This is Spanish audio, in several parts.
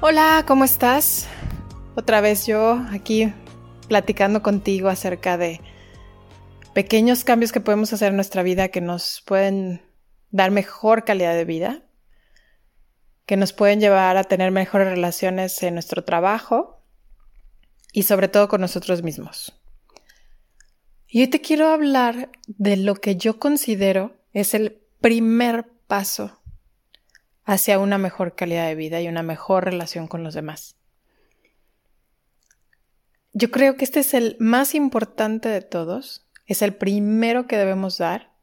Hola, ¿cómo estás? Otra vez yo aquí platicando contigo acerca de pequeños cambios que podemos hacer en nuestra vida que nos pueden dar mejor calidad de vida que nos pueden llevar a tener mejores relaciones en nuestro trabajo y sobre todo con nosotros mismos. Y hoy te quiero hablar de lo que yo considero es el primer paso hacia una mejor calidad de vida y una mejor relación con los demás. Yo creo que este es el más importante de todos, es el primero que debemos dar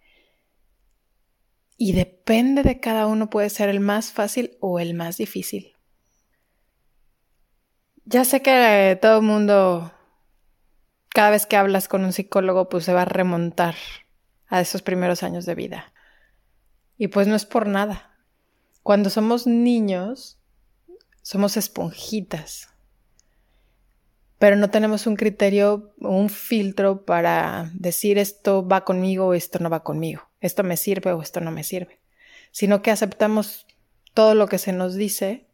y depende de cada uno, puede ser el más fácil o el más difícil. Ya sé que todo el mundo, cada vez que hablas con un psicólogo, pues se va a remontar a esos primeros años de vida. Y pues no es por nada. Cuando somos niños, somos esponjitas. Pero no tenemos un criterio, un filtro para decir esto va conmigo o esto no va conmigo esto me sirve o esto no me sirve, sino que aceptamos todo lo que se nos dice,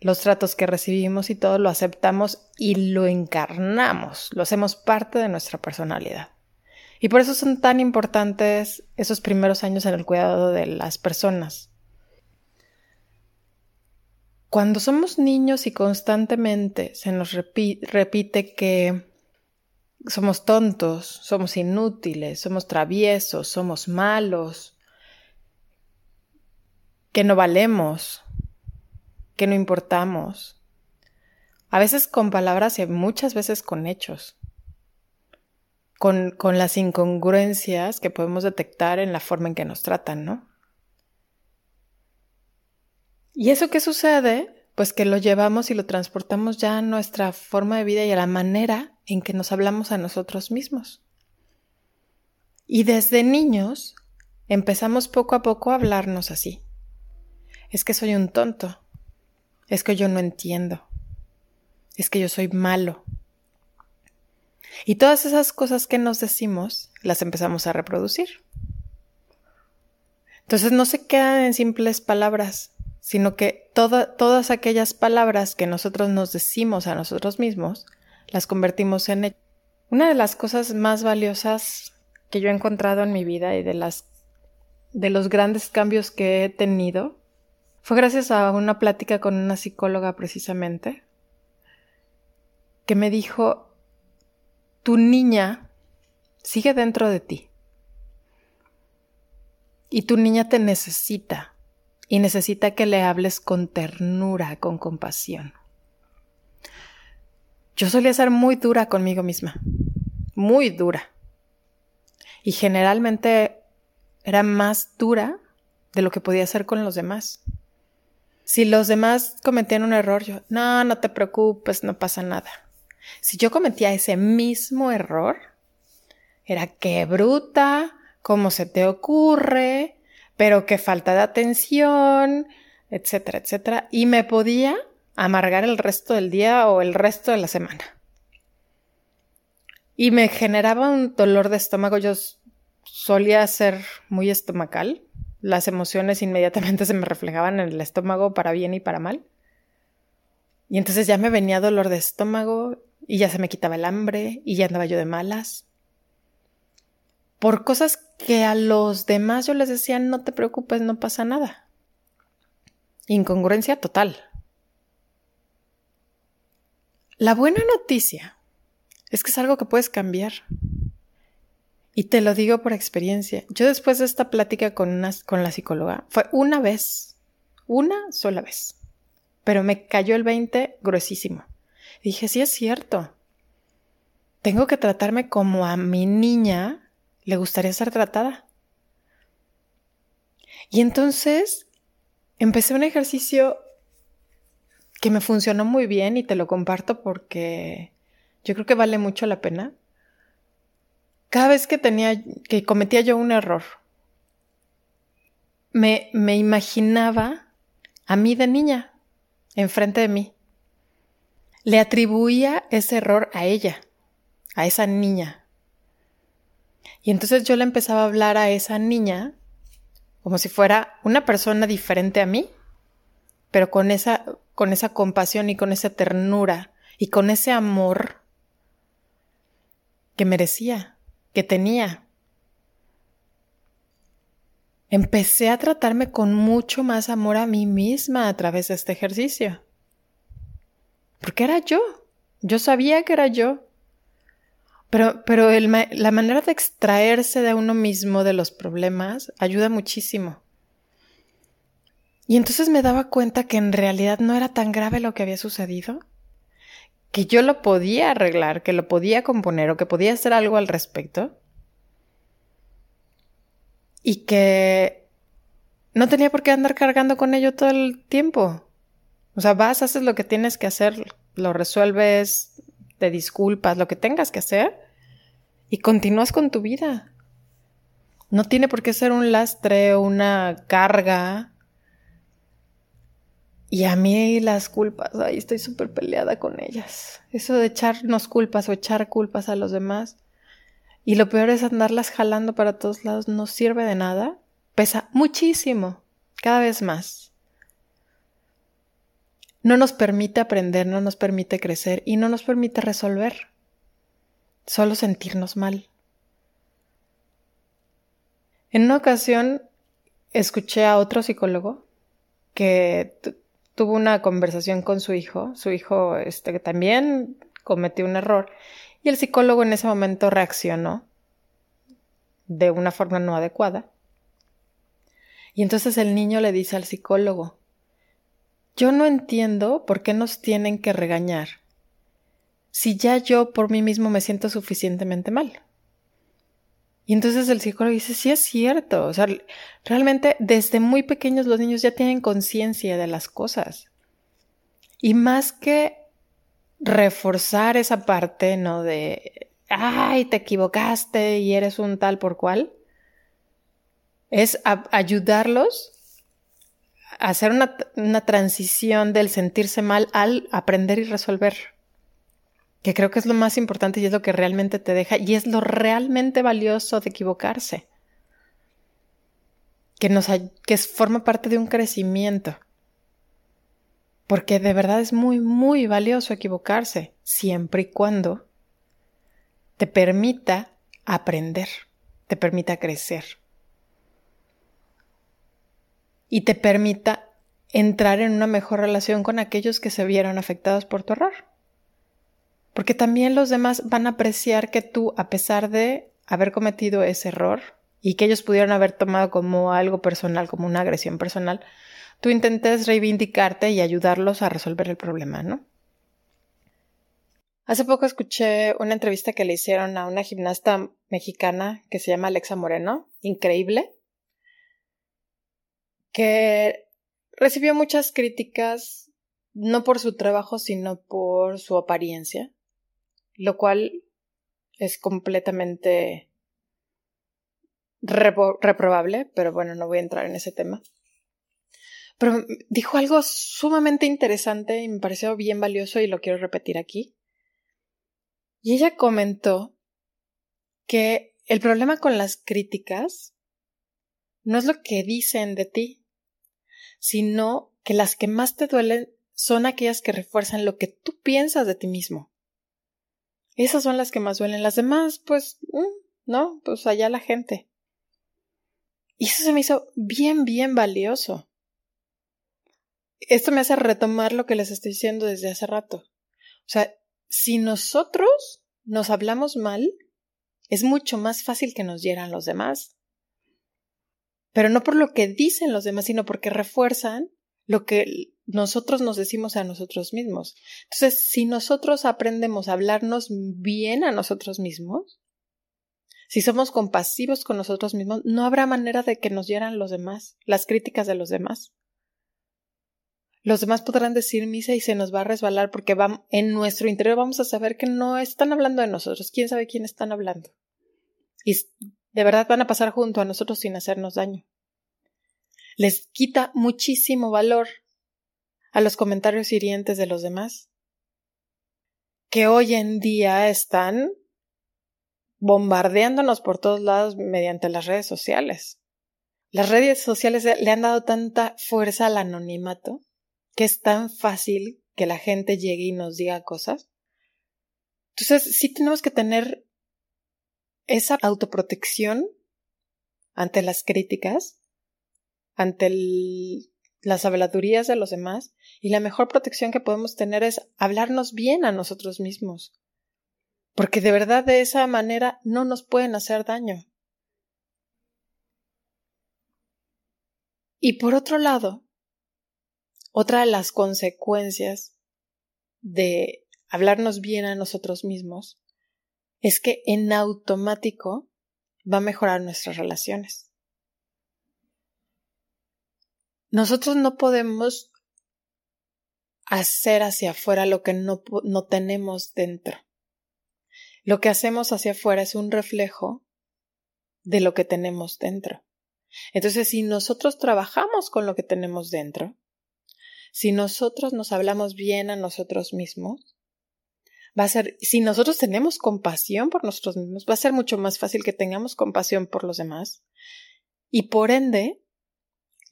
los tratos que recibimos y todo lo aceptamos y lo encarnamos, lo hacemos parte de nuestra personalidad. Y por eso son tan importantes esos primeros años en el cuidado de las personas. Cuando somos niños y constantemente se nos repite que somos tontos, somos inútiles, somos traviesos, somos malos, que no valemos, que no importamos. A veces con palabras y muchas veces con hechos. Con, con las incongruencias que podemos detectar en la forma en que nos tratan, ¿no? ¿Y eso qué sucede? pues que lo llevamos y lo transportamos ya a nuestra forma de vida y a la manera en que nos hablamos a nosotros mismos. Y desde niños empezamos poco a poco a hablarnos así. Es que soy un tonto. Es que yo no entiendo. Es que yo soy malo. Y todas esas cosas que nos decimos las empezamos a reproducir. Entonces no se quedan en simples palabras, sino que todas aquellas palabras que nosotros nos decimos a nosotros mismos, las convertimos en Una de las cosas más valiosas que yo he encontrado en mi vida y de las de los grandes cambios que he tenido fue gracias a una plática con una psicóloga precisamente que me dijo tu niña sigue dentro de ti y tu niña te necesita y necesita que le hables con ternura, con compasión. Yo solía ser muy dura conmigo misma, muy dura. Y generalmente era más dura de lo que podía ser con los demás. Si los demás cometían un error, yo, no, no te preocupes, no pasa nada. Si yo cometía ese mismo error, era que bruta, cómo se te ocurre, pero qué falta de atención, etcétera, etcétera. Y me podía amargar el resto del día o el resto de la semana. Y me generaba un dolor de estómago. Yo solía ser muy estomacal. Las emociones inmediatamente se me reflejaban en el estómago para bien y para mal. Y entonces ya me venía dolor de estómago y ya se me quitaba el hambre y ya andaba yo de malas por cosas que a los demás yo les decía, no te preocupes, no pasa nada. Incongruencia total. La buena noticia es que es algo que puedes cambiar. Y te lo digo por experiencia. Yo después de esta plática con, una, con la psicóloga, fue una vez, una sola vez, pero me cayó el 20 gruesísimo. dije, sí es cierto. Tengo que tratarme como a mi niña le gustaría ser tratada. Y entonces empecé un ejercicio que me funcionó muy bien y te lo comparto porque yo creo que vale mucho la pena. Cada vez que tenía, que cometía yo un error, me, me imaginaba a mí de niña, enfrente de mí. Le atribuía ese error a ella, a esa niña. Y entonces yo le empezaba a hablar a esa niña como si fuera una persona diferente a mí, pero con esa, con esa compasión y con esa ternura y con ese amor que merecía, que tenía. Empecé a tratarme con mucho más amor a mí misma a través de este ejercicio. Porque era yo. Yo sabía que era yo. Pero, pero la manera de extraerse de uno mismo de los problemas ayuda muchísimo. Y entonces me daba cuenta que en realidad no era tan grave lo que había sucedido, que yo lo podía arreglar, que lo podía componer o que podía hacer algo al respecto. Y que no tenía por qué andar cargando con ello todo el tiempo. O sea, vas, haces lo que tienes que hacer, lo resuelves, te disculpas, lo que tengas que hacer y continúas con tu vida. No tiene por qué ser un lastre o una carga. Y a mí las culpas, ahí estoy súper peleada con ellas. Eso de echarnos culpas o echar culpas a los demás. Y lo peor es andarlas jalando para todos lados, no sirve de nada. Pesa muchísimo, cada vez más. No nos permite aprender, no nos permite crecer y no nos permite resolver solo sentirnos mal. En una ocasión escuché a otro psicólogo que tuvo una conversación con su hijo, su hijo este, también cometió un error, y el psicólogo en ese momento reaccionó de una forma no adecuada. Y entonces el niño le dice al psicólogo, yo no entiendo por qué nos tienen que regañar si ya yo por mí mismo me siento suficientemente mal? Y entonces el psicólogo dice, sí es cierto, o sea, realmente desde muy pequeños los niños ya tienen conciencia de las cosas. Y más que reforzar esa parte, ¿no? De, ay, te equivocaste y eres un tal por cual, es ayudarlos a hacer una, una transición del sentirse mal al aprender y resolver que creo que es lo más importante y es lo que realmente te deja y es lo realmente valioso de equivocarse, que, nos, que forma parte de un crecimiento, porque de verdad es muy, muy valioso equivocarse, siempre y cuando te permita aprender, te permita crecer. Y te permita entrar en una mejor relación con aquellos que se vieron afectados por tu error. Porque también los demás van a apreciar que tú, a pesar de haber cometido ese error y que ellos pudieran haber tomado como algo personal, como una agresión personal, tú intentes reivindicarte y ayudarlos a resolver el problema, ¿no? Hace poco escuché una entrevista que le hicieron a una gimnasta mexicana que se llama Alexa Moreno, increíble, que recibió muchas críticas, no por su trabajo, sino por su apariencia lo cual es completamente reprobable, pero bueno, no voy a entrar en ese tema. Pero dijo algo sumamente interesante y me pareció bien valioso y lo quiero repetir aquí. Y ella comentó que el problema con las críticas no es lo que dicen de ti, sino que las que más te duelen son aquellas que refuerzan lo que tú piensas de ti mismo. Esas son las que más duelen. Las demás, pues, mm, no, pues allá la gente. Y eso se me hizo bien, bien valioso. Esto me hace retomar lo que les estoy diciendo desde hace rato. O sea, si nosotros nos hablamos mal, es mucho más fácil que nos hieran los demás. Pero no por lo que dicen los demás, sino porque refuerzan lo que nosotros nos decimos a nosotros mismos. Entonces, si nosotros aprendemos a hablarnos bien a nosotros mismos, si somos compasivos con nosotros mismos, no habrá manera de que nos hieran los demás, las críticas de los demás. Los demás podrán decir misa y se nos va a resbalar porque en nuestro interior vamos a saber que no están hablando de nosotros. ¿Quién sabe quién están hablando? Y de verdad van a pasar junto a nosotros sin hacernos daño. Les quita muchísimo valor a los comentarios hirientes de los demás, que hoy en día están bombardeándonos por todos lados mediante las redes sociales. Las redes sociales le han dado tanta fuerza al anonimato que es tan fácil que la gente llegue y nos diga cosas. Entonces, sí tenemos que tener esa autoprotección ante las críticas, ante el, las habladurías de los demás y la mejor protección que podemos tener es hablarnos bien a nosotros mismos. Porque de verdad de esa manera no nos pueden hacer daño. Y por otro lado, otra de las consecuencias de hablarnos bien a nosotros mismos es que en automático va a mejorar nuestras relaciones. Nosotros no podemos hacer hacia afuera lo que no, no tenemos dentro. Lo que hacemos hacia afuera es un reflejo de lo que tenemos dentro. Entonces, si nosotros trabajamos con lo que tenemos dentro, si nosotros nos hablamos bien a nosotros mismos, va a ser, si nosotros tenemos compasión por nosotros mismos, va a ser mucho más fácil que tengamos compasión por los demás. Y por ende,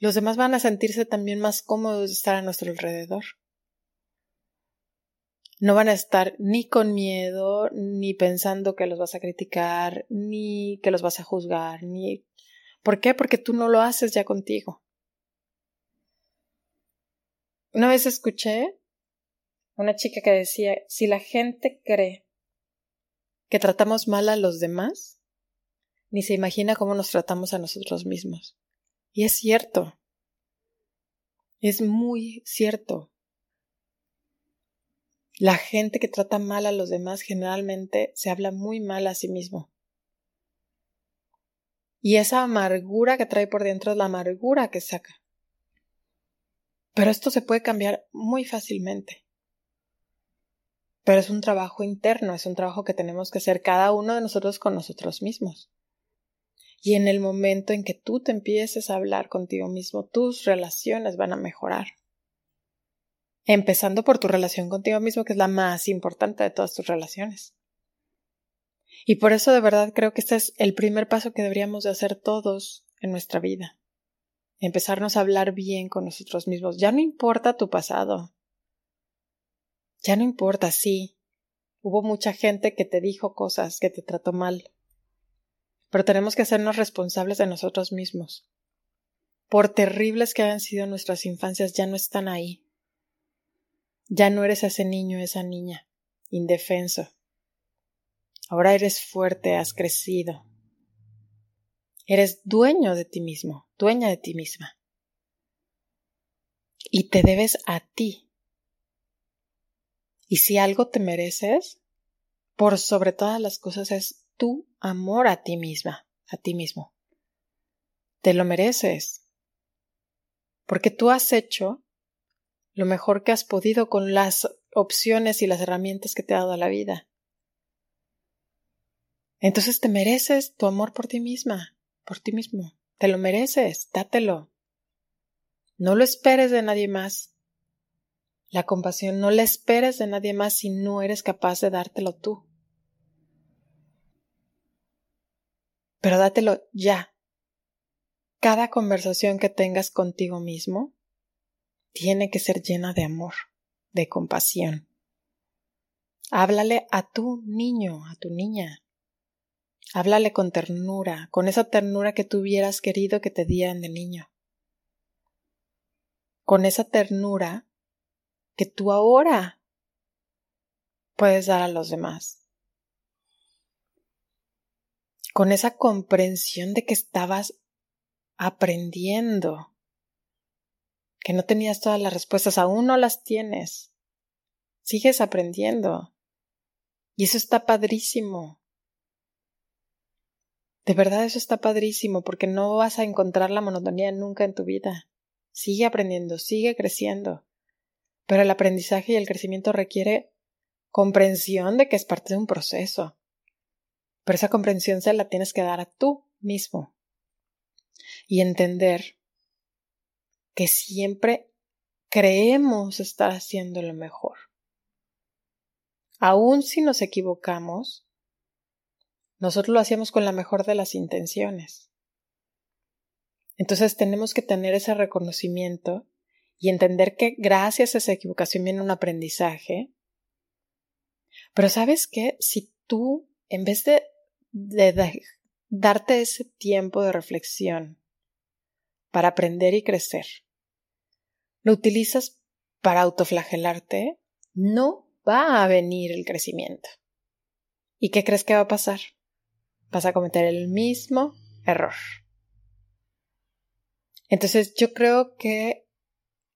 los demás van a sentirse también más cómodos de estar a nuestro alrededor. No van a estar ni con miedo, ni pensando que los vas a criticar, ni que los vas a juzgar, ni... ¿Por qué? Porque tú no lo haces ya contigo. Una vez escuché una chica que decía, si la gente cree que tratamos mal a los demás, ni se imagina cómo nos tratamos a nosotros mismos. Y es cierto. Es muy cierto. La gente que trata mal a los demás generalmente se habla muy mal a sí mismo. Y esa amargura que trae por dentro es la amargura que saca. Pero esto se puede cambiar muy fácilmente. Pero es un trabajo interno, es un trabajo que tenemos que hacer cada uno de nosotros con nosotros mismos. Y en el momento en que tú te empieces a hablar contigo mismo, tus relaciones van a mejorar. Empezando por tu relación contigo mismo, que es la más importante de todas tus relaciones. Y por eso de verdad creo que este es el primer paso que deberíamos de hacer todos en nuestra vida. Empezarnos a hablar bien con nosotros mismos. Ya no importa tu pasado. Ya no importa, sí. Hubo mucha gente que te dijo cosas, que te trató mal pero tenemos que hacernos responsables de nosotros mismos. Por terribles que hayan sido nuestras infancias, ya no están ahí. Ya no eres ese niño, esa niña, indefenso. Ahora eres fuerte, has crecido. Eres dueño de ti mismo, dueña de ti misma. Y te debes a ti. Y si algo te mereces, por sobre todas las cosas es tu amor a ti misma, a ti mismo. Te lo mereces. Porque tú has hecho lo mejor que has podido con las opciones y las herramientas que te ha dado la vida. Entonces te mereces tu amor por ti misma, por ti mismo. Te lo mereces, dátelo. No lo esperes de nadie más. La compasión no la esperes de nadie más si no eres capaz de dártelo tú. Pero dátelo ya. Cada conversación que tengas contigo mismo tiene que ser llena de amor, de compasión. Háblale a tu niño, a tu niña. Háblale con ternura, con esa ternura que tú hubieras querido que te dieran de niño. Con esa ternura que tú ahora puedes dar a los demás. Con esa comprensión de que estabas aprendiendo, que no tenías todas las respuestas, aún no las tienes. Sigues aprendiendo. Y eso está padrísimo. De verdad eso está padrísimo porque no vas a encontrar la monotonía nunca en tu vida. Sigue aprendiendo, sigue creciendo. Pero el aprendizaje y el crecimiento requiere comprensión de que es parte de un proceso. Pero esa comprensión se la tienes que dar a tú mismo. Y entender que siempre creemos estar haciendo lo mejor. Aún si nos equivocamos, nosotros lo hacíamos con la mejor de las intenciones. Entonces tenemos que tener ese reconocimiento y entender que gracias a esa equivocación viene un aprendizaje. Pero sabes qué, si tú, en vez de, de darte ese tiempo de reflexión para aprender y crecer, lo utilizas para autoflagelarte, no va a venir el crecimiento. ¿Y qué crees que va a pasar? vas a cometer el mismo error. Entonces yo creo que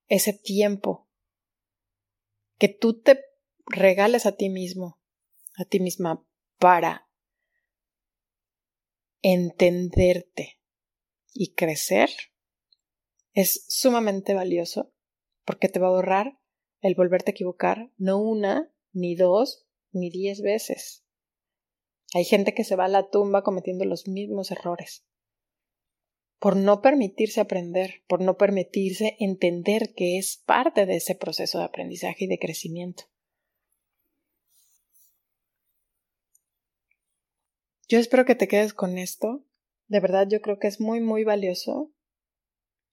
ese tiempo que tú te regales a ti mismo, a ti misma, para entenderte y crecer, es sumamente valioso porque te va a ahorrar el volverte a equivocar no una, ni dos, ni diez veces. Hay gente que se va a la tumba cometiendo los mismos errores. Por no permitirse aprender, por no permitirse entender que es parte de ese proceso de aprendizaje y de crecimiento. Yo espero que te quedes con esto. De verdad yo creo que es muy, muy valioso.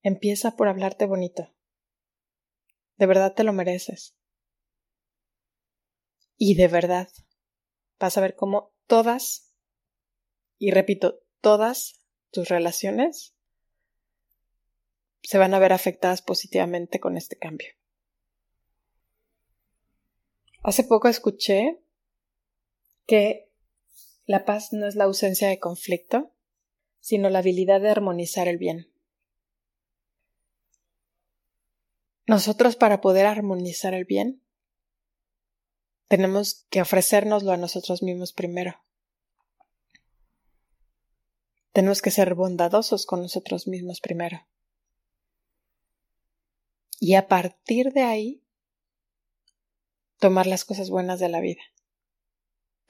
Empieza por hablarte bonito. De verdad te lo mereces. Y de verdad vas a ver cómo todas, y repito, todas tus relaciones se van a ver afectadas positivamente con este cambio. Hace poco escuché que la paz no es la ausencia de conflicto, sino la habilidad de armonizar el bien. Nosotros para poder armonizar el bien tenemos que ofrecérnoslo a nosotros mismos primero. Tenemos que ser bondadosos con nosotros mismos primero. Y a partir de ahí, tomar las cosas buenas de la vida,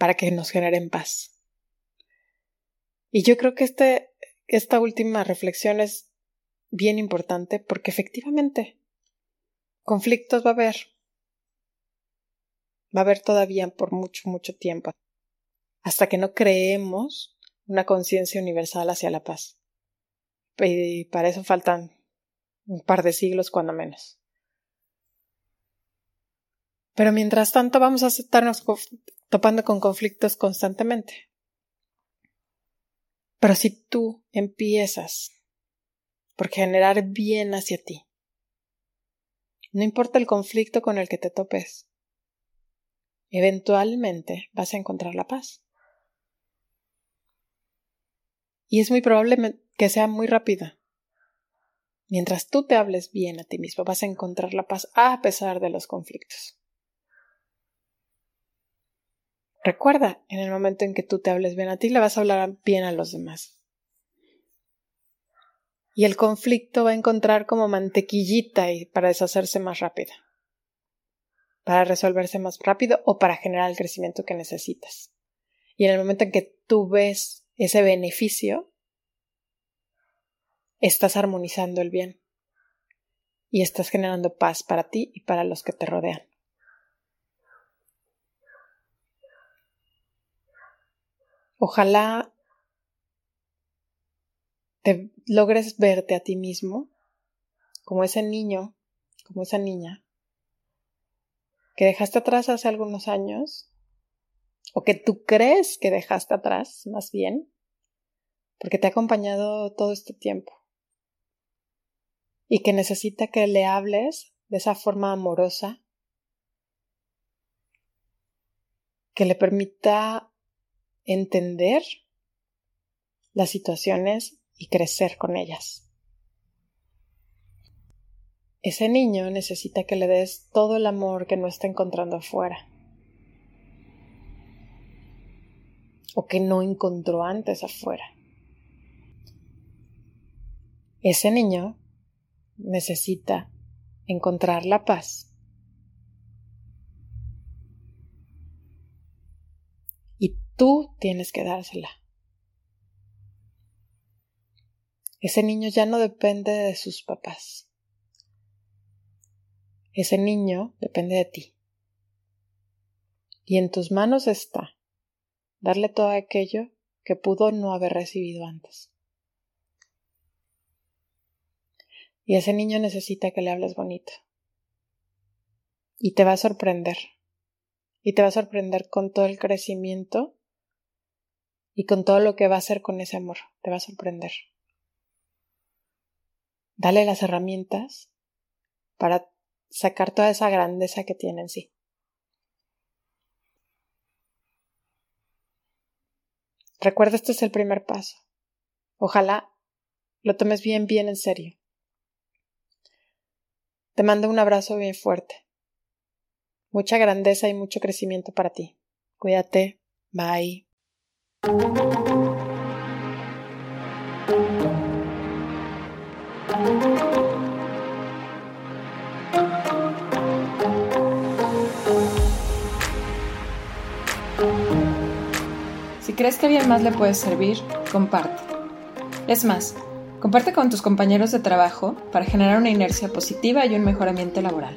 para que nos generen paz. Y yo creo que este, esta última reflexión es bien importante porque efectivamente conflictos va a haber, va a haber todavía por mucho, mucho tiempo, hasta que no creemos una conciencia universal hacia la paz. Y para eso faltan un par de siglos, cuando menos. Pero mientras tanto vamos a estarnos topando con conflictos constantemente. Pero si tú empiezas por generar bien hacia ti, no importa el conflicto con el que te topes, eventualmente vas a encontrar la paz. Y es muy probable que sea muy rápida. Mientras tú te hables bien a ti mismo, vas a encontrar la paz a pesar de los conflictos. Recuerda, en el momento en que tú te hables bien a ti, le vas a hablar bien a los demás. Y el conflicto va a encontrar como mantequillita y para deshacerse más rápida para resolverse más rápido o para generar el crecimiento que necesitas. Y en el momento en que tú ves ese beneficio, estás armonizando el bien y estás generando paz para ti y para los que te rodean. Ojalá te logres verte a ti mismo como ese niño, como esa niña que dejaste atrás hace algunos años, o que tú crees que dejaste atrás, más bien, porque te ha acompañado todo este tiempo, y que necesita que le hables de esa forma amorosa, que le permita entender las situaciones y crecer con ellas. Ese niño necesita que le des todo el amor que no está encontrando afuera. O que no encontró antes afuera. Ese niño necesita encontrar la paz. Tú tienes que dársela. Ese niño ya no depende de sus papás. Ese niño depende de ti. Y en tus manos está darle todo aquello que pudo no haber recibido antes. Y ese niño necesita que le hables bonito. Y te va a sorprender. Y te va a sorprender con todo el crecimiento y con todo lo que va a hacer con ese amor. Te va a sorprender. Dale las herramientas para sacar toda esa grandeza que tiene en sí. Recuerda, este es el primer paso. Ojalá lo tomes bien, bien en serio. Te mando un abrazo bien fuerte. Mucha grandeza y mucho crecimiento para ti. Cuídate. Bye. Si crees que alguien más le puede servir, comparte. Es más, Comparte con tus compañeros de trabajo para generar una inercia positiva y un mejor ambiente laboral.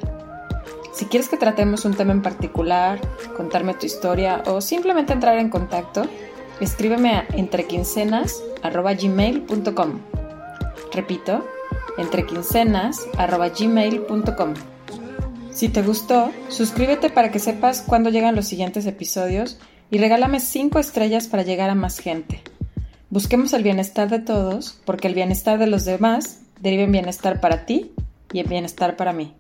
Si quieres que tratemos un tema en particular, contarme tu historia o simplemente entrar en contacto, escríbeme a entrequincenas.gmail.com. Repito, entrequincenas.gmail.com. Si te gustó, suscríbete para que sepas cuándo llegan los siguientes episodios y regálame 5 estrellas para llegar a más gente. Busquemos el bienestar de todos, porque el bienestar de los demás deriva en bienestar para ti y en bienestar para mí.